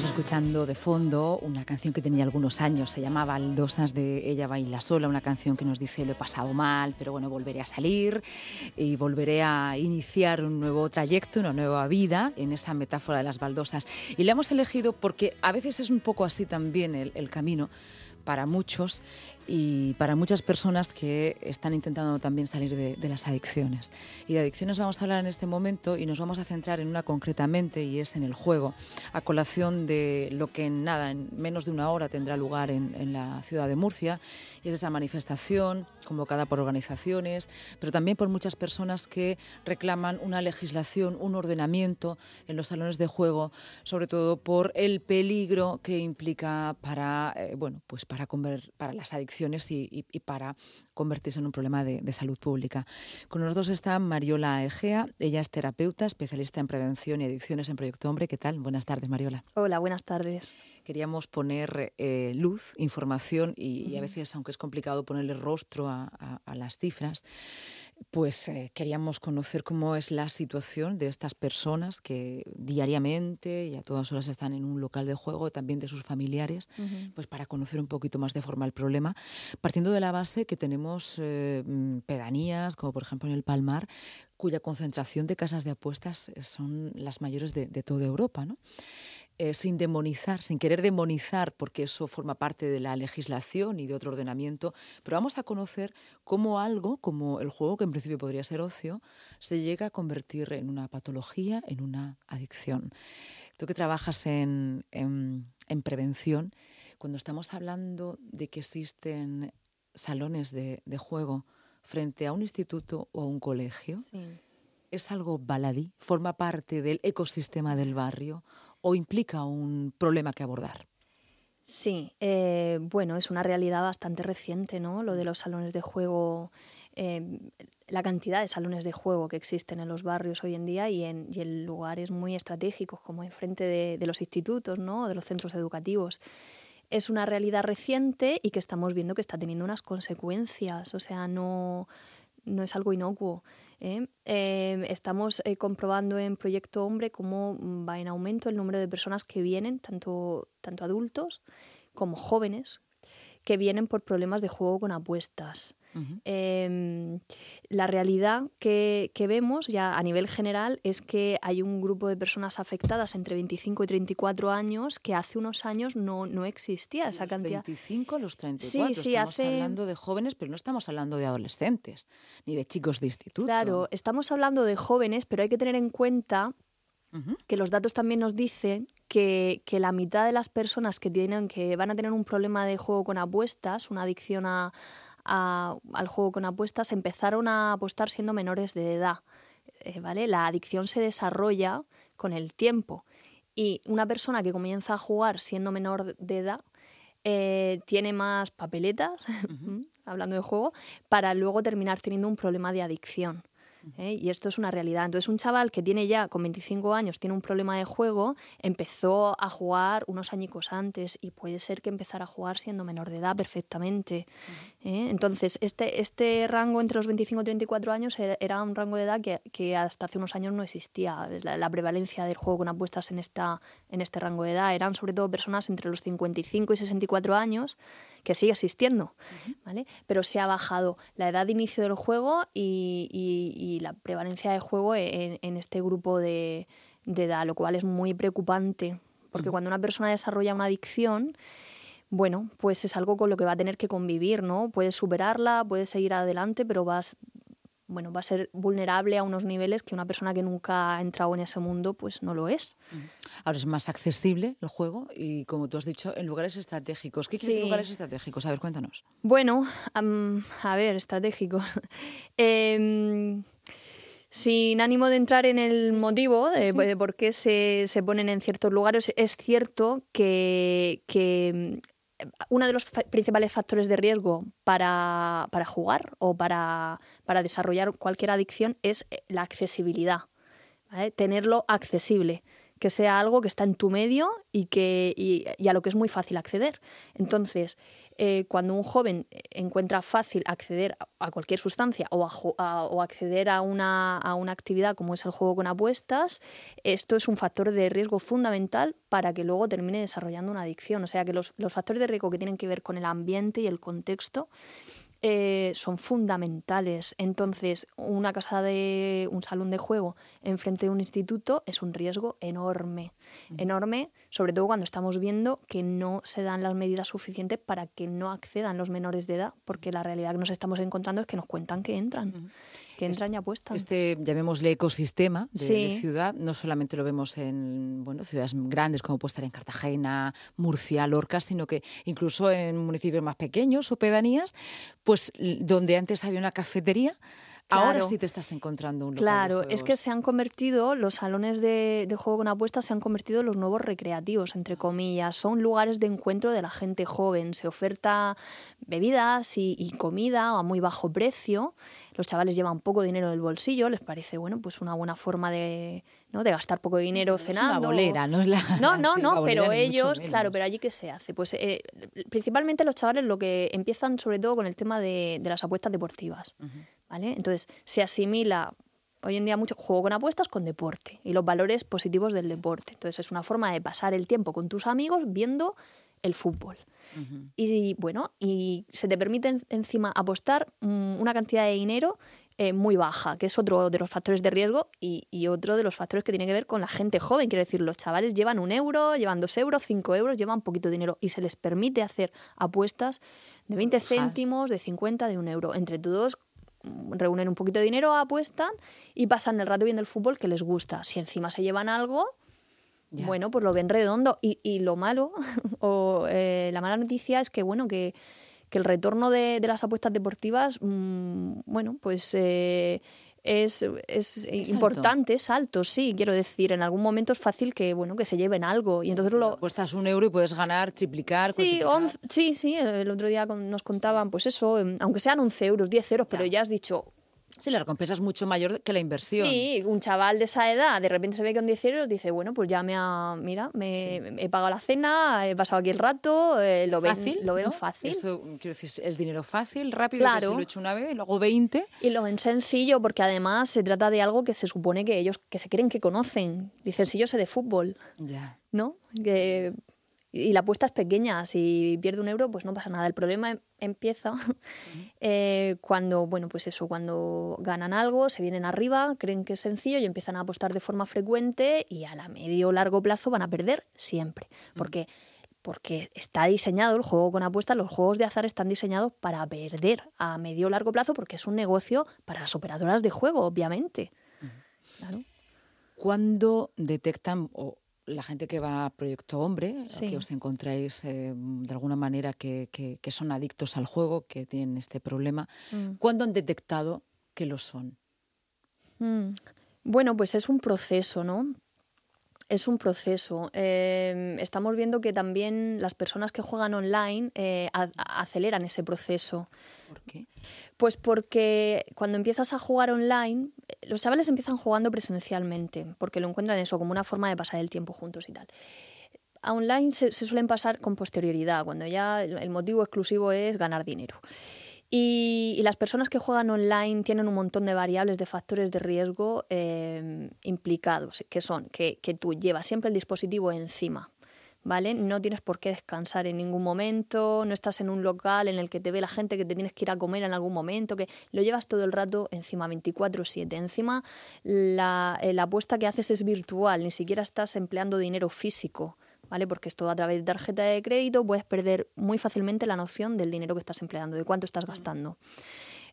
Estamos escuchando de fondo una canción que tenía algunos años, se llamaba Baldosas de Ella Baila Sola, una canción que nos dice lo he pasado mal, pero bueno, volveré a salir y volveré a iniciar un nuevo trayecto, una nueva vida en esa metáfora de las baldosas. Y la hemos elegido porque a veces es un poco así también el camino para muchos y para muchas personas que están intentando también salir de, las adicciones. Y de adicciones vamos a hablar en este momento y nos vamos a centrar en una concretamente y es en el juego, a colación de lo que en nada, en menos de una hora tendrá lugar en, en la ciudad de Murcia y es esa manifestación convocada por organizaciones, pero también por muchas personas que reclaman una legislación, un ordenamiento en los salones de juego, sobre todo por el peligro que implica para, eh, bueno, pues para, para las adicciones y, para convertirse en un problema de, salud pública. Con nosotros está Mariola Egea, ella es terapeuta, especialista en prevención y adicciones en Proyecto Hombre. ¿Qué tal? Buenas tardes, Mariola. Hola, buenas tardes. Queríamos poner eh, luz, información y, a veces, aunque es complicado ponerle rostro a las cifras, pues eh, queríamos conocer cómo es la situación de estas personas que diariamente y a todas horas están en un local de juego, también de sus familiares, pues para conocer un poquito más de forma el problema, partiendo de la base que tenemos eh, mm, pedanías, como por ejemplo en el Palmar, cuya concentración de casas de apuestas son las mayores de, de toda Europa. ¿no? Eh, sin demonizar, sin querer demonizar, porque eso forma parte de la legislación y de otro ordenamiento, pero vamos a conocer cómo algo, como el juego, que en principio podría ser ocio, se llega a convertir en una patología, en una adicción. Tú que trabajas en, prevención, cuando estamos hablando de que existen salones de, juego frente a un instituto o a un colegio, ¿es algo baladí? ¿Forma parte del ecosistema del barrio? O implica un problema que abordar? Sí, eh, bueno, es una realidad bastante reciente, ¿no? Lo de los salones de juego, eh, la cantidad de salones de juego que existen en los barrios hoy en día y en, lugares muy estratégicos, como enfrente de, de los institutos, ¿no? De los centros educativos. Es una realidad reciente y que estamos viendo que está teniendo unas consecuencias, o sea, no, no es algo inocuo. ¿eh? Em, estamos eh, comprobando en Proyecto Hombre cómo va en aumento el número de personas que vienen, tanto, tanto adultos como jóvenes, que vienen por problemas de juego con apuestas. Em, la realidad que, vemos ya a nivel general es que hay un grupo de personas afectadas entre 25 y 34 años que hace unos años no, no existía esa los cantidad. 25 los 34. Sí, sí, estamos hablando de jóvenes, pero no estamos hablando de adolescentes ni de chicos de instituto. Claro, estamos hablando de jóvenes, pero hay que tener en cuenta que los datos también nos dicen que, que, la mitad de las personas que, tienen, que van a tener un problema de juego con apuestas, una adicción a, al juego con apuestas empezaron a apostar siendo menores de edad. Eh, ¿vale? La adicción se desarrolla con el tiempo y una persona que comienza a jugar siendo menor de edad eh, tiene más papeletas, hablando de juego, para luego terminar teniendo un problema de adicción. ¿Eh? Y esto es una realidad. Entonces, un chaval que tiene ya con 25 años, tiene un problema de juego, empezó a jugar unos añicos antes y puede ser que empezara a jugar siendo menor de edad perfectamente. ¿eh? Entonces, este, este rango entre los 25 y 34 años era un rango de edad que, que hasta hace unos años no existía. La, la, prevalencia del juego con apuestas en, esta, en este rango de edad eran sobre todo personas entre los 55 y 64 años que sigue existiendo, ¿vale? Pero se ha bajado la edad de inicio del juego y, la prevalencia de juego en, este grupo de, edad, lo cual es muy preocupante, porque cuando una persona desarrolla una adicción, bueno, pues es algo con lo que va a tener que convivir, ¿no? Puedes superarla, puedes seguir adelante, pero vas, bueno, va a ser vulnerable a unos niveles que una persona que nunca ha entrado en ese mundo pues no lo es. Ahora es más accesible el juego y como tú has dicho, en lugares estratégicos. ¿Qué quieres lugares estratégicos? A ver, cuéntanos. Bueno, a ver, estratégicos. Em, sin ánimo de entrar en el motivo de, por qué se, se, ponen en ciertos lugares, es cierto que, que uno de los principales factores de riesgo para, jugar o para, desarrollar cualquier adicción es eh, la accesibilidad, tenerlo accesible. que sea algo que está en tu medio y, que, y, a lo que es muy fácil acceder. Entonces, eh, cuando un joven encuentra fácil acceder a cualquier sustancia o, o acceder a una, a una, actividad como es el juego con apuestas, esto es un factor de riesgo fundamental para que luego termine desarrollando una adicción. O sea que los, los factores de riesgo que tienen que ver con el ambiente y el contexto eh, son fundamentales. Entonces, una casa de un salón de juego enfrente de un instituto es un riesgo enorme, enorme, sobre todo cuando estamos viendo que no se dan las medidas suficientes para que no accedan los menores de edad, porque la realidad que nos estamos encontrando es que nos cuentan que entran entran y apuestan. Este, llamémosle ecosistema de, ciudad, no solamente lo vemos en bueno, ciudades grandes como puede estar en Cartagena, Murcia, Lorca, sino que incluso en municipios más pequeños o pedanías, pues donde antes había una cafetería, Ahora sí te estás encontrando un lugar Claro, es que se han convertido, los salones de, juego con apuestas se han convertido en los nuevos recreativos, entre comillas. Son lugares de encuentro de la gente joven. Se oferta bebidas y, y comida a muy bajo precio los chavales llevan poco dinero en el bolsillo, les parece bueno, pues una buena forma de, ¿no? de gastar poco dinero cenando. Es una bolera, no es la. No, no, no, pero ellos, claro, pero allí qué se hace. Pues eh, principalmente los chavales lo que empiezan sobre todo con el tema de, las apuestas deportivas. ¿Vale? Entonces se asimila hoy en día mucho juego con apuestas con deporte y los valores positivos del deporte. Entonces es una forma de pasar el tiempo con tus amigos viendo el fútbol. Y bueno, y se te permite encima apostar mm, una cantidad de dinero eh, muy baja, que es otro de los factores de riesgo y, otro de los factores que tiene que ver con la gente joven. Quiero decir, los chavales llevan un euro, llevan dos euros, cinco euros, llevan poquito dinero y se les permite hacer apuestas de 20 céntimos, de 50, de un euro. Entre todos mm, reúnen un poquito de dinero, apuestan y pasan el rato viendo el fútbol que les gusta. Si encima se llevan algo, bueno, pues lo ven redondo. Y, y lo malo, o eh, la mala noticia es que, bueno, que, que el retorno de, de, las apuestas deportivas, mmm, bueno, pues eh, es, es, importante, es alto, sí, quiero decir, en algún momento es fácil que, bueno, que se lleven algo. Y entonces lo... Apuestas un euro y puedes ganar, triplicar, sí, sí, sí, el otro día nos contaban, pues eso, em, aunque sean 11 euros, 10 euros, pero ya has dicho, Sí, la recompensa es mucho mayor que la inversión. Sí, un chaval de esa edad de repente se ve con 10 euros, dice, bueno, pues ya me ha, mira, me, he pagado la cena, he pasado aquí el rato, eh, lo ven fácil, lo ven fácil. Eso, quiero decir, es dinero fácil, rápido, claro. si lo he hecho una vez, y luego 20. Y lo ven sencillo porque además se trata de algo que se supone que ellos, que se creen que conocen. Dicen, si yo sé de fútbol. Ya. ¿No? Que y la apuesta es pequeña, si pierde un euro, pues no pasa nada. El problema em, empieza eh, cuando, bueno, pues eso, cuando ganan algo, se vienen arriba, creen que es sencillo y empiezan a apostar de forma frecuente y a la medio o largo plazo van a perder siempre. Porque, porque está diseñado el juego con apuestas, los juegos de azar están diseñados para perder a medio o largo plazo porque es un negocio para las operadoras de juego, obviamente. Claro. ¿Cuándo detectan o la gente que va a Proyecto Hombre, que os encontráis eh, de alguna manera que, son adictos al juego, que tienen este problema, mm. ¿cuándo han detectado que lo son? Mm. Bueno, pues es un proceso, ¿no? Es un proceso. Em, estamos viendo que también las personas que juegan online eh, aceleran ese proceso. ¿Por qué? Pues porque cuando empiezas a jugar online, los chavales empiezan jugando presencialmente, porque lo encuentran eso como una forma de pasar el tiempo juntos y tal. A online se, suelen pasar con posterioridad, cuando ya el motivo exclusivo es ganar dinero. Y, las personas que juegan online tienen un montón de variables, de factores de riesgo eh, implicados, que son que, que tú llevas siempre el dispositivo encima, ¿vale? No tienes por qué descansar en ningún momento, no estás en un local en el que te ve la gente que te tienes que ir a comer en algún momento, que lo llevas todo el rato encima 24/7. Encima eh, la apuesta que haces es virtual, ni siquiera estás empleando dinero físico. ¿Vale? Porque es todo a través de tarjeta de crédito, puedes perder muy fácilmente la noción del dinero que estás empleando, de cuánto estás gastando.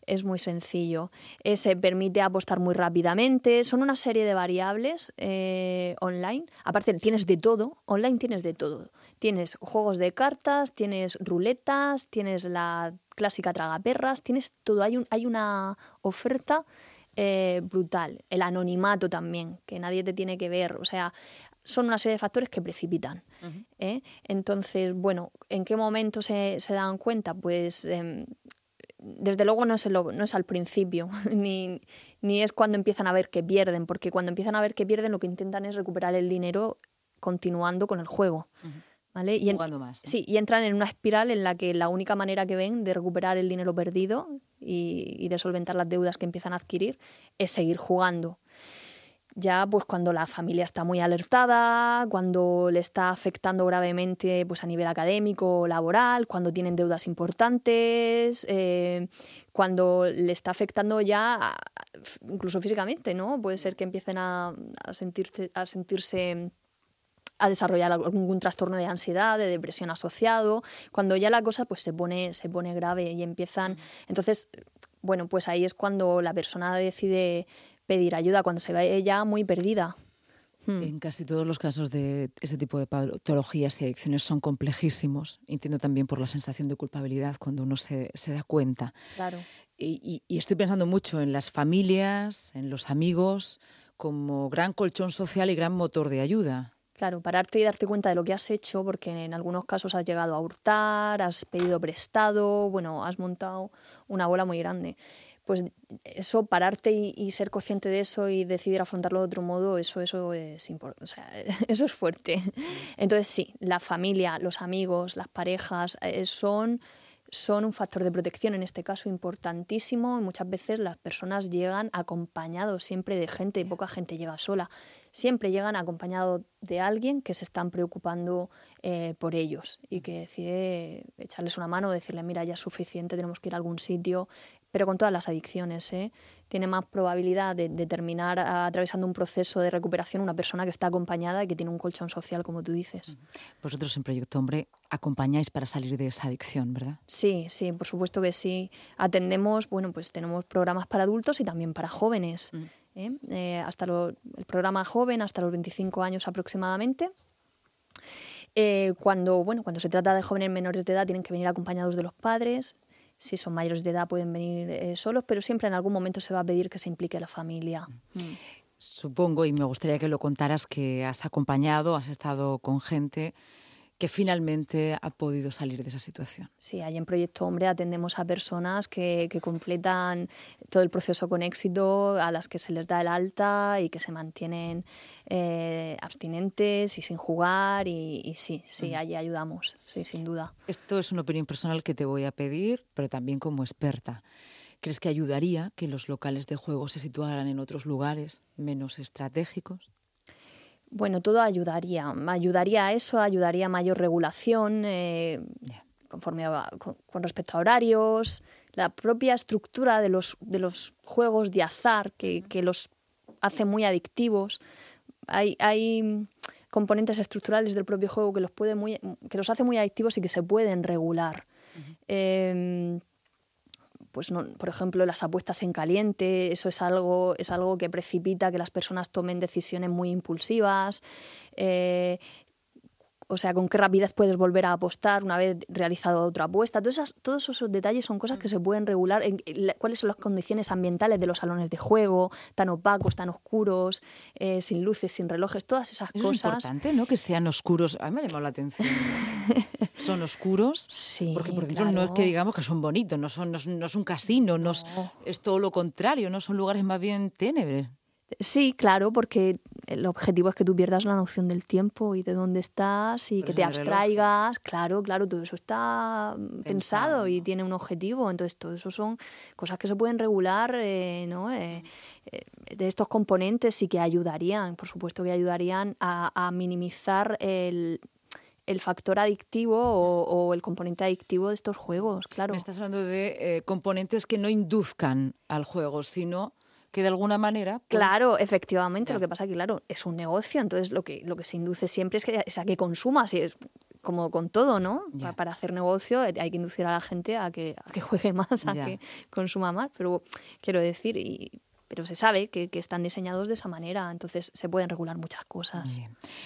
Es muy sencillo. Eh, se permite apostar muy rápidamente. Son una serie de variables eh, online. Aparte, tienes de todo. Online tienes de todo. Tienes juegos de cartas, tienes ruletas, tienes la clásica tragaperras, tienes todo. Hay, un, hay una oferta eh, brutal. El anonimato también, que nadie te tiene que ver. O sea, son una serie de factores que precipitan. ¿eh? Entonces, bueno, ¿en qué momento se, se dan cuenta? Pues em, desde luego no es, no es al principio, ni, ni es cuando empiezan a ver que pierden, porque cuando empiezan a ver que pierden lo que intentan es recuperar el dinero continuando con el juego. ¿Vale? Y Jugando más. Sí, y entran en una espiral en la que la única manera que ven de recuperar el dinero perdido y, de solventar las deudas que empiezan a adquirir es seguir jugando ya pues cuando la familia está muy alertada, cuando le está afectando gravemente pues a nivel académico o laboral, cuando tienen deudas importantes, eh, cuando le está afectando ya incluso físicamente, ¿no? Puede ser que empiecen a, sentirse, a sentirse a desarrollar algún trastorno de ansiedad, de depresión asociado, cuando ya la cosa pues se pone, se pone grave y empiezan. Entonces, bueno, pues ahí es cuando la persona decide pedir ayuda, cuando se ve ya muy perdida. Hmm. En casi todos los casos de este tipo de patologías y adicciones son complejísimos. Entiendo también por la sensación de culpabilidad cuando uno se, se da cuenta. Claro. Y, y, estoy pensando mucho en las familias, en los amigos, como gran colchón social y gran motor de ayuda. Claro, pararte y darte cuenta de lo que has hecho, porque en algunos casos has llegado a hurtar, has pedido prestado, bueno, has montado una bola muy grande. Pues eso, pararte y, ser consciente de eso y decidir afrontarlo de otro modo, eso, eso es importante, o sea, eso es fuerte. Entonces sí, la familia, los amigos, las parejas eh, son son un factor de protección, en este caso importantísimo. Muchas veces las personas llegan acompañados siempre de gente, y poca gente llega sola. Siempre llegan acompañados de alguien que se están preocupando eh, por ellos y que decide echarles una mano, decirle, mira, ya es suficiente, tenemos que ir a algún sitio, pero con todas las adicciones. ¿eh? Tiene más probabilidad de, terminar atravesando un proceso de recuperación una persona que está acompañada y que tiene un colchón social, como tú dices. Vosotros en Proyecto Hombre acompañáis para salir de esa adicción, ¿verdad? Sí, sí, por supuesto que sí. Atendemos, bueno, pues tenemos programas para adultos y también para jóvenes. ¿eh? Eh, hasta el programa joven hasta los 25 años aproximadamente. Eh, cuando, bueno, cuando se trata de jóvenes menores de edad tienen que venir acompañados de los padres, si son mayores de edad pueden venir eh, solos, pero siempre en algún momento se va a pedir que se implique la familia. Mm. Supongo, y me gustaría que lo contaras, que has acompañado, has estado con gente que finalmente ha podido salir de esa situación. Sí, ahí en Proyecto Hombre atendemos a personas que, que, completan todo el proceso con éxito, a las que se les da el alta y que se mantienen eh, abstinentes y sin jugar y, sí, sí, allí ayudamos, sí, sin duda. Esto es una opinión personal que te voy a pedir, pero también como experta. ¿Crees que ayudaría que los locales de juego se situaran en otros lugares menos estratégicos? Bueno, todo ayudaría. Ayudaría a eso, ayudaría a mayor regulación eh, conforme con, respecto a horarios, la propia estructura de los, de los juegos de azar que, que los hace muy adictivos. Hay, hay, componentes estructurales del propio juego que los, puede muy, que los hace muy adictivos y que se pueden regular pues no, por ejemplo, las apuestas en caliente, eso es algo, es algo que precipita que las personas tomen decisiones muy impulsivas. Eh, o sea, con qué rapidez puedes volver a apostar una vez realizado otra apuesta. Todos, todos esos detalles son cosas que se pueden regular. En, ¿Cuáles son las condiciones ambientales de los salones de juego? Tan opacos, tan oscuros, eh, sin luces, sin relojes, todas esas cosas. Es importante, ¿no? Que sean oscuros. A mí me ha llamado la atención. son oscuros. Sí, porque por dentro no es que digamos que son bonitos, no, son, no, es un casino, no. Es, todo lo contrario, no son lugares más bien ténebres. Sí, claro, porque el objetivo es que tú pierdas la noción del tiempo y de dónde estás y que te abstraigas. Claro, claro, todo eso está pensado, y tiene un objetivo. Entonces, todo eso son cosas que se pueden regular, eh, ¿no? Eh, eh, de estos componentes y que ayudarían, por supuesto que ayudarían a, minimizar el, factor adictivo o, el componente adictivo de estos juegos, claro. Me estás hablando de componentes que no induzcan al juego, sino que de alguna manera... Pues claro, efectivamente. Lo que pasa es que, claro, es un negocio, entonces lo que, lo que se induce siempre es, que, es a que consumas, y es como con todo, ¿no? Para hacer negocio hay que inducir a la gente a que, a que juegue más, a que consuma más, pero quiero decir, y pero se sabe que, están diseñados de esa manera, entonces se pueden regular muchas cosas.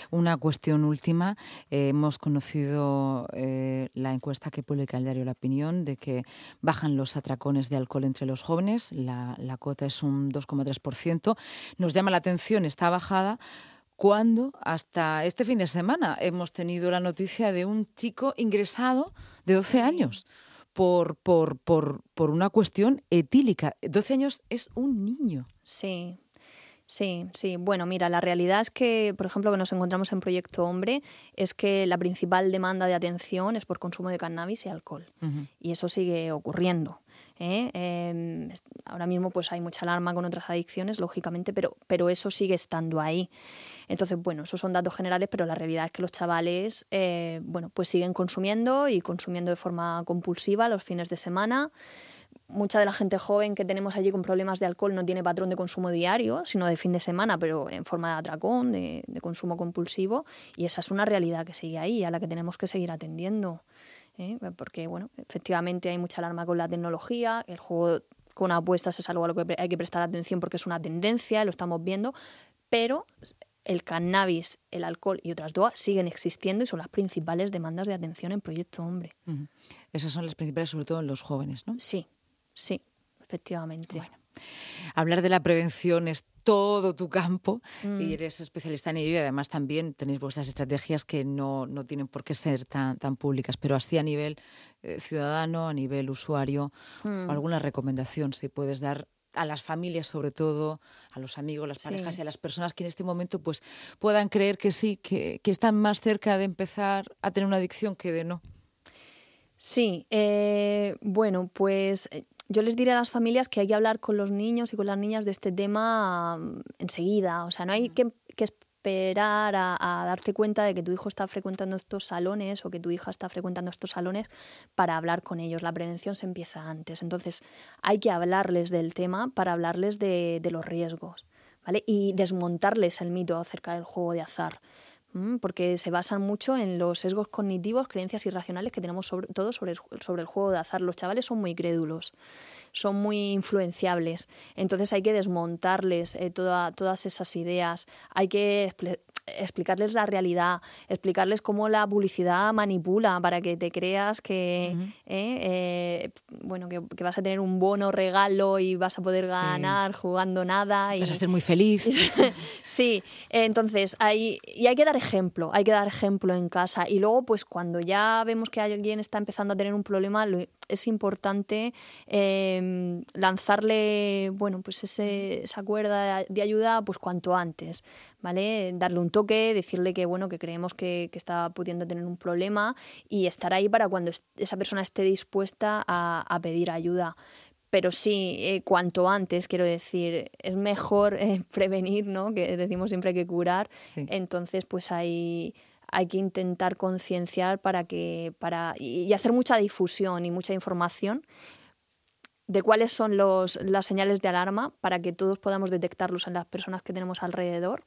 Una cuestión última, eh, hemos conocido eh, la encuesta que publica el diario La Opinión de que bajan los atracones de alcohol entre los jóvenes, la, la cota es un 2,3%. Nos llama la atención esta bajada cuando hasta este fin de semana hemos tenido la noticia de un chico ingresado de 12 años por, por, por, por una cuestión etílica. 12 años es un niño. Sí, Sí, sí. Bueno, mira, la realidad es que, por ejemplo, que nos encontramos en Proyecto Hombre, es que la principal demanda de atención es por consumo de cannabis y alcohol. Y eso sigue ocurriendo. ¿Eh? Em, ahora mismo pues hay mucha alarma con otras adicciones, lógicamente, pero, pero eso sigue estando ahí. Entonces, bueno, esos son datos generales, pero la realidad es que los chavales, eh, bueno, pues siguen consumiendo y consumiendo de forma compulsiva los fines de semana mucha de la gente joven que tenemos allí con problemas de alcohol no tiene patrón de consumo diario, sino de fin de semana, pero en forma de atracón, de, consumo compulsivo, y esa es una realidad que sigue ahí, a la que tenemos que seguir atendiendo. ¿Eh? Porque, bueno, efectivamente hay mucha alarma con la tecnología, el juego con apuestas es algo a lo que hay que prestar atención porque es una tendencia, lo estamos viendo, pero el cannabis, el alcohol y otras drogas siguen existiendo y son las principales demandas de atención en Proyecto Hombre. Esas son las principales, sobre todo en los jóvenes, ¿no? Sí, Sí, efectivamente. Bueno, hablar de la prevención es todo tu campo y mm. eres especialista en ello y además también tenéis vuestras estrategias que no, no tienen por qué ser tan, tan públicas, pero así a nivel eh, ciudadano, a nivel usuario, mm. alguna recomendación si puedes dar a las familias sobre todo, a los amigos, las parejas y a las personas que en este momento pues puedan creer que sí, que, que están más cerca de empezar a tener una adicción que de no. Sí, eh, bueno, pues eh, yo les diré a las familias que hay que hablar con los niños y con las niñas de este tema mm, enseguida. O sea, no hay que, esperar a, darte cuenta de que tu hijo está frecuentando estos salones o que tu hija está frecuentando estos salones para hablar con ellos. La prevención se empieza antes. Entonces, hay que hablarles del tema para hablarles de, de los riesgos. ¿Vale? Y desmontarles el mito acerca del juego de azar porque se basan mucho en los sesgos cognitivos, creencias irracionales que tenemos sobre todo sobre el, sobre el juego de azar. Los chavales son muy crédulos, son muy influenciables, entonces hay que desmontarles eh, todas esas ideas, hay que explicarles la realidad, explicarles cómo la publicidad manipula para que te creas que, eh, eh, bueno, que, vas a tener un bono regalo y vas a poder ganar jugando nada. Y... Vas a ser muy feliz. sí, entonces hay, y hay que dar ejemplo, hay que dar ejemplo en casa. Y luego, pues cuando ya vemos que alguien está empezando a tener un problema, es importante em, lanzarle, bueno, pues ese, esa cuerda de ayuda pues cuanto antes, ¿vale? Darle un toque, decirle que, bueno, que creemos que, está pudiendo tener un problema y estar ahí para cuando esa persona esté dispuesta a, pedir ayuda pero sí, eh, cuanto antes, quiero decir, es mejor eh, prevenir, ¿no? Que decimos siempre que curar. Entonces, pues hay, hay que intentar concienciar para que, para, y hacer mucha difusión y mucha información de cuáles son los, las señales de alarma para que todos podamos detectarlos en las personas que tenemos alrededor.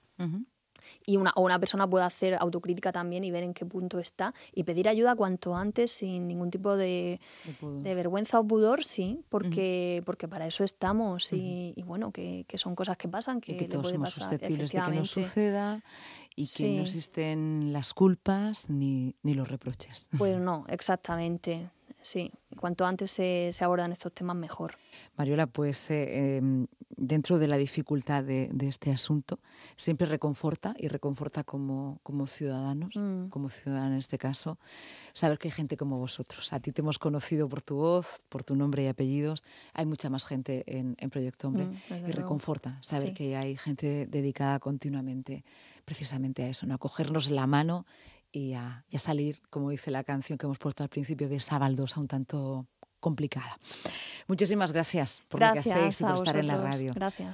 Y una, o una persona pueda hacer autocrítica también y ver en qué punto está y pedir ayuda cuanto antes sin ningún tipo de, de, vergüenza o pudor, sí, porque, porque para eso estamos y, bueno, que, que, son cosas que pasan, que, que todos le somos susceptibles de que nos suceda y que no existen las culpas ni, ni los reproches. Pues no, exactamente sí. Cuanto antes se, se abordan estos temas, mejor. Mariola, pues eh, em, dentro de la dificultad de, este asunto, siempre reconforta y reconforta como, como ciudadanos, mm. como ciudadana en este caso, saber que hay gente como vosotros. A ti te hemos conocido por tu voz, por tu nombre y apellidos. Hay mucha más gente en, Proyecto Hombre mm, y reconforta saber que hay gente dedicada continuamente precisamente a eso, ¿no? a cogernos la mano y a, salir, como dice la canción que hemos puesto al principio, de esa baldosa un tanto complicada. Muchísimas gracias por lo que hacéis y por estar en la radio. Gracias.